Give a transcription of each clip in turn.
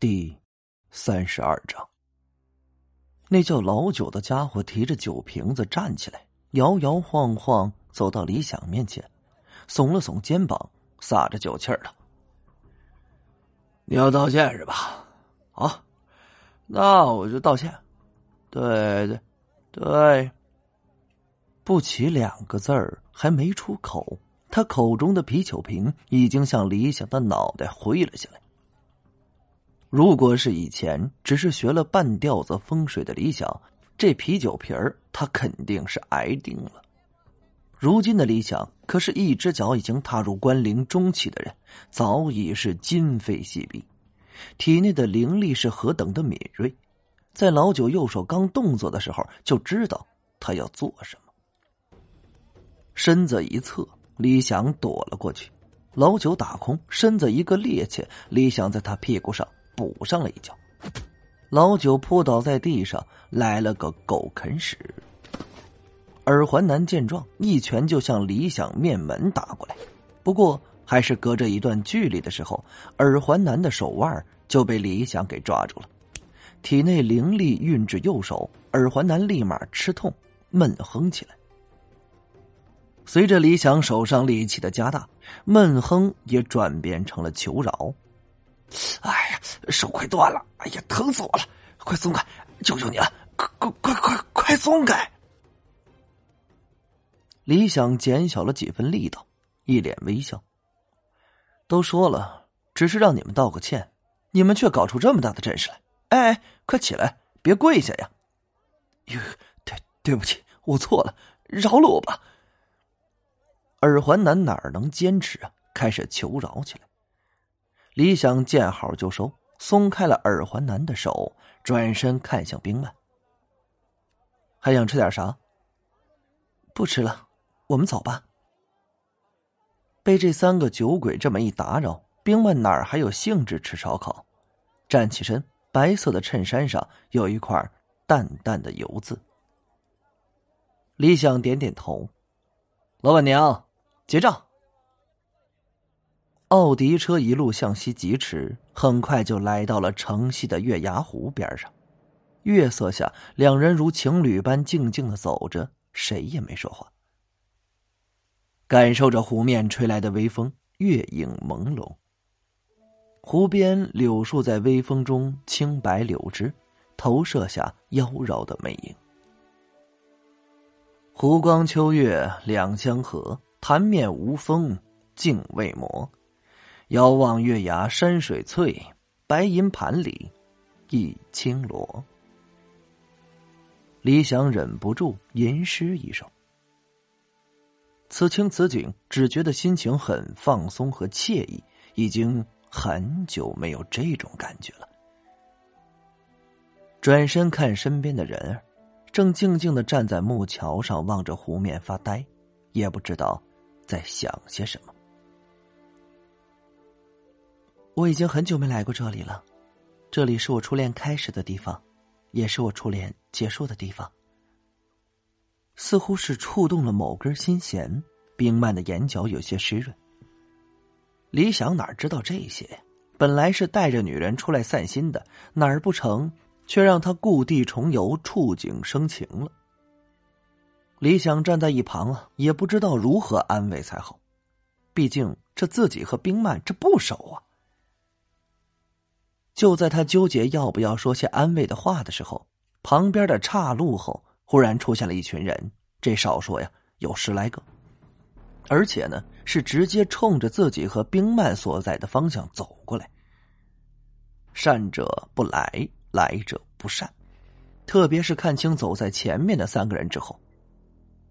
第三十二章，那叫老九的家伙提着酒瓶子站起来，摇摇晃晃走到李想面前，耸了耸肩膀，撒着酒气儿道：“你要道歉是吧？好，那我就道歉。对对对，不齐两个字儿还没出口，他口中的啤酒瓶已经向李想的脑袋挥了下来。”如果是以前只是学了半吊子风水的李想，这啤酒瓶儿他肯定是挨定了。如今的李想可是一只脚已经踏入关灵中期的人，早已是今非昔比，体内的灵力是何等的敏锐，在老九右手刚动作的时候就知道他要做什么。身子一侧，李想躲了过去，老九打空身子一个趔趄，李想在他屁股上。补上了一脚，老九扑倒在地上，来了个狗啃屎。耳环男见状，一拳就向李想面门打过来。不过还是隔着一段距离的时候，耳环男的手腕就被李想给抓住了，体内灵力运至右手，耳环男立马吃痛，闷哼起来。随着李想手上力气的加大，闷哼也转变成了求饶。哎呀，手快断了！哎呀，疼死我了！快松开，求求你了！快快快快快松开！李想减小了几分力道，一脸微笑。都说了，只是让你们道个歉，你们却搞出这么大的阵势来！哎哎，快起来，别跪下呀！哟，对对不起，我错了，饶了我吧！耳环男哪能坚持啊？开始求饶起来。李想见好就收，松开了耳环男的手，转身看向冰曼：“还想吃点啥？”“不吃了，我们走吧。”被这三个酒鬼这么一打扰，冰曼哪儿还有兴致吃烧烤？站起身，白色的衬衫上有一块淡淡的油渍。李想点点头：“老板娘，结账。”奥迪车一路向西疾驰，很快就来到了城西的月牙湖边上。月色下，两人如情侣般静静的走着，谁也没说话。感受着湖面吹来的微风，月影朦胧。湖边柳树在微风中青白柳枝，投射下妖娆的魅影。湖光秋月两相和，潭面无风镜未磨。遥望月牙山水翠，白银盘里一青螺。李想忍不住吟诗一首。此情此景，只觉得心情很放松和惬意，已经很久没有这种感觉了。转身看身边的人儿，正静静的站在木桥上，望着湖面发呆，也不知道在想些什么。我已经很久没来过这里了，这里是我初恋开始的地方，也是我初恋结束的地方。似乎是触动了某根心弦，冰曼的眼角有些湿润。李想哪知道这些？本来是带着女人出来散心的，哪儿不成，却让他故地重游，触景生情了。李想站在一旁啊，也不知道如何安慰才好，毕竟这自己和冰曼这不熟啊。就在他纠结要不要说些安慰的话的时候，旁边的岔路后忽然出现了一群人，这少说呀有十来个，而且呢是直接冲着自己和冰曼所在的方向走过来。善者不来，来者不善，特别是看清走在前面的三个人之后，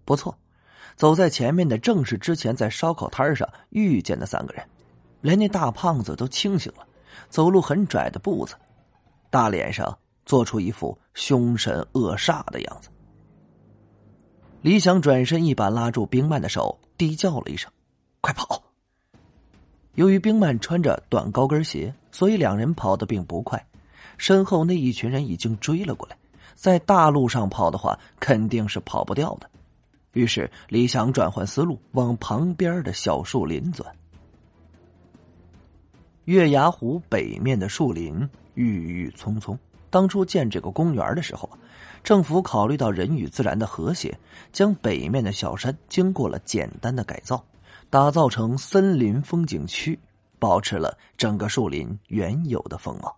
不错，走在前面的正是之前在烧烤摊上遇见的三个人，连那大胖子都清醒了。走路很拽的步子，大脸上做出一副凶神恶煞的样子。李想转身一把拉住冰曼的手，低叫了一声：“快跑！”由于冰曼穿着短高跟鞋，所以两人跑得并不快。身后那一群人已经追了过来，在大路上跑的话，肯定是跑不掉的。于是李想转换思路，往旁边的小树林钻。月牙湖北面的树林郁郁葱葱。当初建这个公园的时候，政府考虑到人与自然的和谐，将北面的小山经过了简单的改造，打造成森林风景区，保持了整个树林原有的风貌。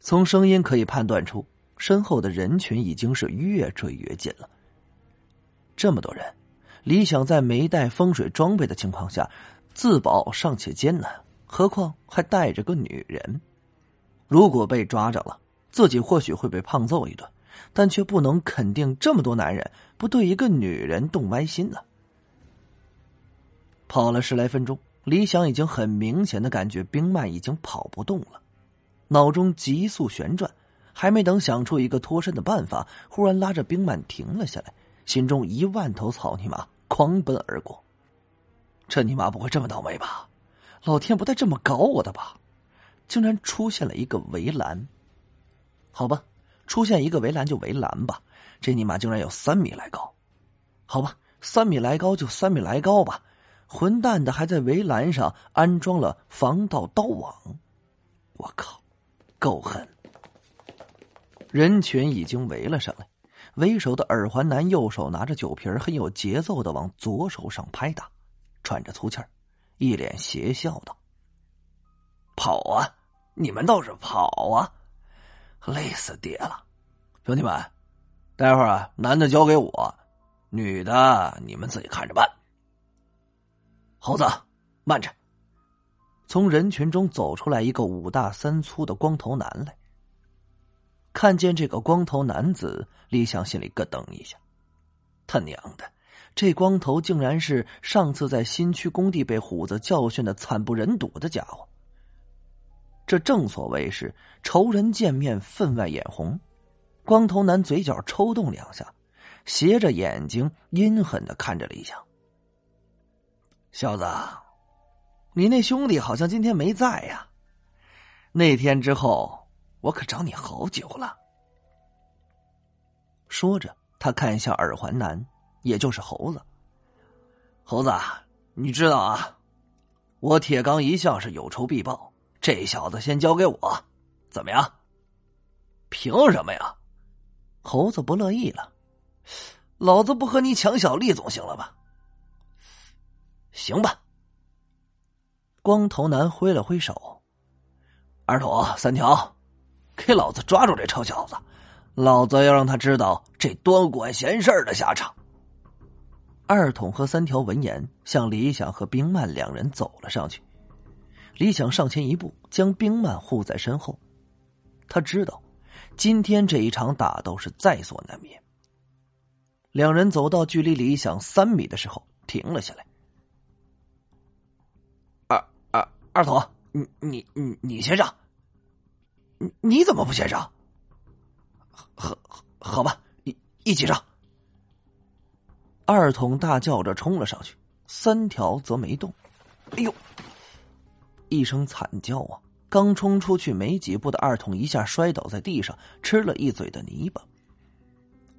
从声音可以判断出，身后的人群已经是越追越近了。这么多人，李想在没带风水装备的情况下自保尚且艰难，何况还带着个女人。如果被抓着了，自己或许会被胖揍一顿，但却不能肯定这么多男人不对一个女人动歪心呢。跑了十来分钟，李想已经很明显的感觉冰曼已经跑不动了。脑中急速旋转，还没等想出一个脱身的办法，忽然拉着冰曼停了下来，心中一万头草泥马狂奔而过。这尼玛不会这么倒霉吧？老天不带这么搞我的吧？竟然出现了一个围栏。好吧，出现一个围栏就围栏吧。这尼玛竟然有三米来高。好吧，三米来高就三米来高吧。混蛋的还在围栏上安装了防盗刀网。我靠！够狠！人群已经围了上来，为首的耳环男右手拿着酒瓶，很有节奏的往左手上拍打，喘着粗气儿，一脸邪笑道：“跑啊！你们倒是跑啊！累死爹了！兄弟们，待会儿啊，男的交给我，女的你们自己看着办。”猴子，慢着！从人群中走出来一个五大三粗的光头男来。看见这个光头男子，李想心里咯噔一下，他娘的，这光头竟然是上次在新区工地被虎子教训的惨不忍睹的家伙。这正所谓是仇人见面分外眼红。光头男嘴角抽动两下，斜着眼睛阴狠的看着李想，小子。你那兄弟好像今天没在呀？那天之后，我可找你好久了。说着，他看向耳环男，也就是猴子。猴子，你知道啊，我铁刚一向是有仇必报，这小子先交给我，怎么样？凭什么呀？猴子不乐意了，老子不和你抢小利总行了吧？行吧。光头男挥了挥手：“二筒三条，给老子抓住这臭小子！老子要让他知道这多管闲事的下场。”二筒和三条闻言，向李想和冰曼两人走了上去。李想上前一步，将冰曼护在身后。他知道，今天这一场打斗是在所难免。两人走到距离李想三米的时候，停了下来。二头，你你你你先上。你你怎么不先上？好好，好吧，一一起上。二筒大叫着冲了上去，三条则没动。哎呦！一声惨叫啊！刚冲出去没几步的二筒一下摔倒在地上，吃了一嘴的泥巴。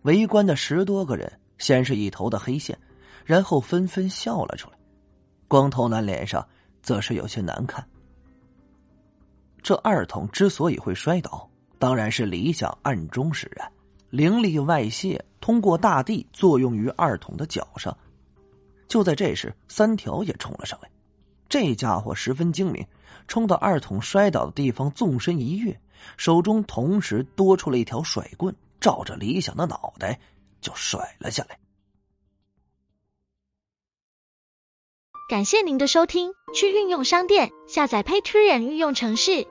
围观的十多个人先是一头的黑线，然后纷纷笑了出来。光头男脸上。则是有些难看。这二筒之所以会摔倒，当然是理想暗中使然，灵力外泄，通过大地作用于二筒的脚上。就在这时，三条也冲了上来。这家伙十分精明，冲到二筒摔倒的地方，纵身一跃，手中同时多出了一条甩棍，照着理想的脑袋就甩了下来。感谢您的收听，去运用商店下载 Patreon 运用城市，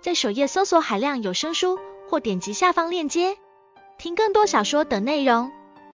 在首页搜索海量有声书，或点击下方链接听更多小说等内容。